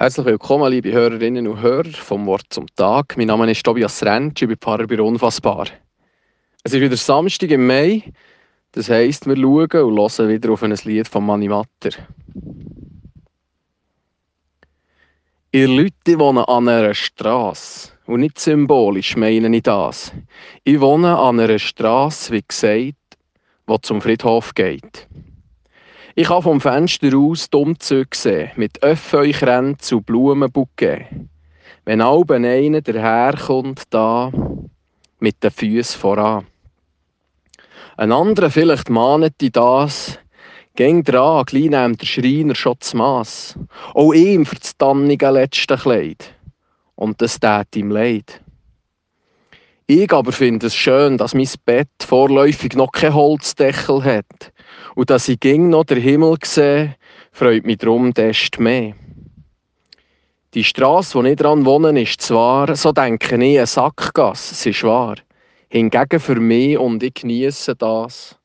Herzlich willkommen, liebe Hörerinnen und Hörer vom Wort zum Tag. Mein Name ist Tobias Rentsch, ich bin Pfarrer bei Unfassbar. Es ist wieder Samstag im Mai, das heisst, wir schauen und hören wieder auf ein Lied von Manni Matter. Ihr Leute wohnen an einer Straße und nicht symbolisch meine ich das. Ich wohne an einer Straße, wie gesagt, die zum Friedhof geht. Ich kann vom Fenster aus die Umzüge sehen, mit Öffeukränzen und Blumenbouquet. Wenn alben einer daherkommt, da mit den Füßen voran. Ein anderer vielleicht mahnet die das, Gäng dran, gleich nimmt der Schreiner schon das Mass. Auch ihm für das tannige letzte Kleid. Und das tät ihm leid. Ich aber finde es schön, dass mein Bett vorläufig noch keinen Holzdeckel hat und dass ich ging noch den Himmel sehe, freut mich darum desto mehr. Die Straße, wo ich dran wohne, ist zwar, so denke ich, eine Sackgasse, es ist wahr. Hingegen für mich, und ich genieße das,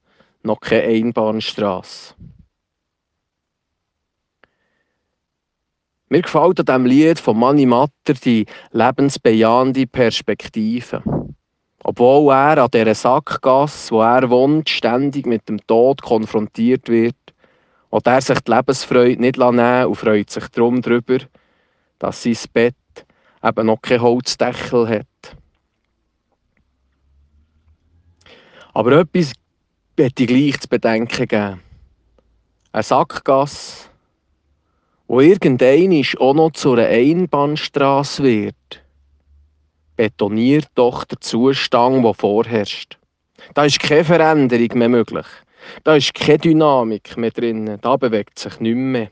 noch keine Einbahnstraße. Mir gefällt an diesem Lied von Manni Matter die lebensbejahende Perspektive. Obwohl er an dieser Sackgasse, wo er wohnt, ständig mit dem Tod konfrontiert wird, und er sich die Lebensfreude nicht nehmen und freut sich darum darüber, dass sein Bett eben noch kein Holzdeckel hat. Aber etwas möchte ich gleich zu bedenken geben. Eine Sackgasse, wo irgendein auch noch zu einer Einbahnstraße wird betoniert doch der Zustand, der vorherrscht. Da ist keine Veränderung mehr möglich. Da ist keine Dynamik mehr drin. Da bewegt sich nichts mehr.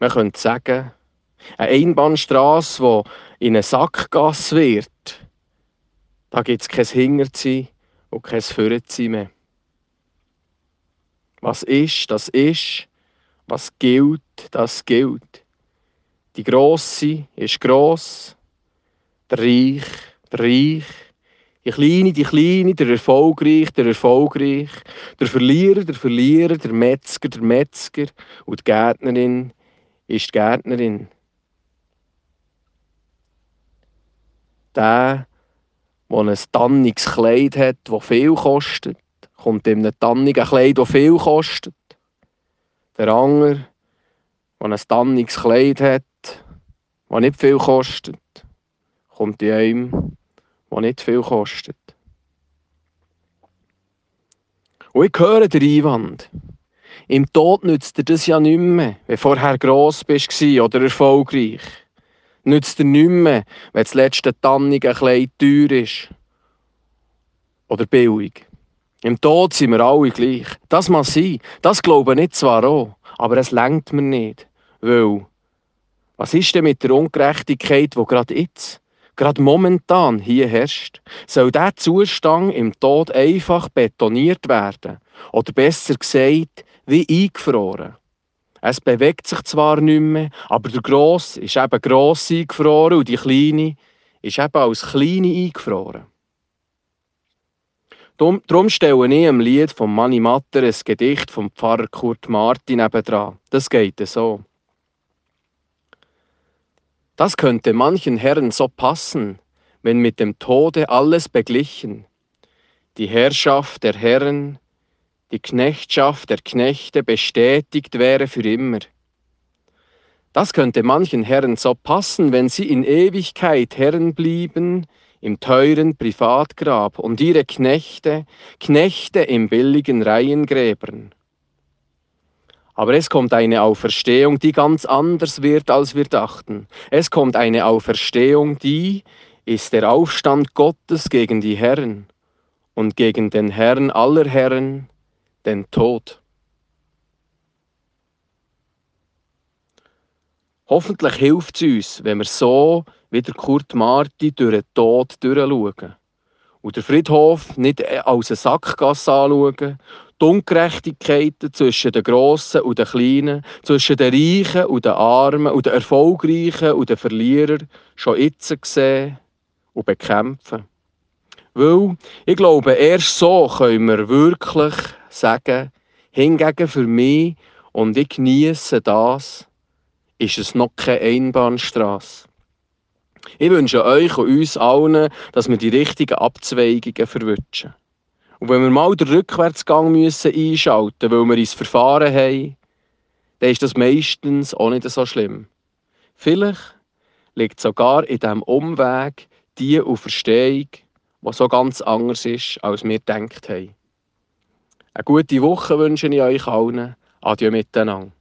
Man könnte sagen, eine Einbahnstraße, die in eine Sackgasse wird, da gibt es kein Hinterziehen und kein Vorziehen mehr. Was ist, das ist. Was gilt, das gilt. Die Grosse ist gross, der Reich, der Reich, die Kleine, die Kleine, der Erfolgreich, der Erfolgreich, der Verlierer, der Verlierer, der Metzger, der Metzger und die Gärtnerin ist die Gärtnerin. Der, der ein tanniges Kleid hat, das viel kostet, kommt in einem tannigen Kleid, das viel kostet. Der andere, der ein tanniges Kleid hat, das nicht viel kostet, kommt in einem, der nicht viel kostet. Und ich höre den Einwand. Im Tod nützt dir das ja nicht mehr, wenn du vorher gross bist oder erfolgreich. Nützt dir nicht mehr, wenn das letzte tannige Kleid teuer ist oder billig. Im Tod sind wir alle gleich. Das mag sein, das glaube ich zwar auch, aber es lenkt mir nicht. Weil, was ist denn mit der Ungerechtigkeit, die gerade jetzt gerade momentan hier herrscht, soll der Zustand im Tod einfach betoniert werden. Oder besser gesagt, wie eingefroren. Es bewegt sich zwar nicht mehr, aber der Grosse ist eben gross eingefroren und die Kleine ist eben als Kleine eingefroren. Darum stelle ich im Lied von Manni Matter ein Gedicht vom Pfarrer Kurt Martin nebendran. Das geht so. Das könnte manchen Herren so passen, wenn mit dem Tode alles beglichen, die Herrschaft der Herren, die Knechtschaft der Knechte bestätigt wäre für immer. Das könnte manchen Herren so passen, wenn sie in Ewigkeit Herren blieben, im teuren Privatgrab und ihre Knechte, Knechte im billigen Reihengräbern. Aber es kommt eine Auferstehung, die ganz anders wird, als wir dachten. Es kommt eine Auferstehung, die ist der Aufstand Gottes gegen die Herren und gegen den Herrn aller Herren, den Tod. Hoffentlich hilft es uns, wenn wir so wie der Kurt Marti durch den Tod durchschauen und den Friedhof nicht als eine Sackgasse anschauen die Ungerechtigkeiten zwischen den Grossen und den Kleinen, zwischen den Reichen und den Armen und den Erfolgreichen und den Verlierern schon jetzt sehen und bekämpfen. Weil ich glaube, erst so können wir wirklich sagen, hingegen für mich und ich genieße das, ist es noch keine Einbahnstraße. Ich wünsche euch und uns allen, dass wir die richtigen Abzweigungen verwünschen. Und wenn wir mal den Rückwärtsgang müssen einschalten müssen, weil wir ins Verfahren haben, dann ist das meistens auch nicht so schlimm. Vielleicht liegt sogar in diesem Umweg die Auferstehung, die so ganz anders ist, als wir gedacht haben. Eine gute Woche wünsche ich euch allen. Adieu miteinander.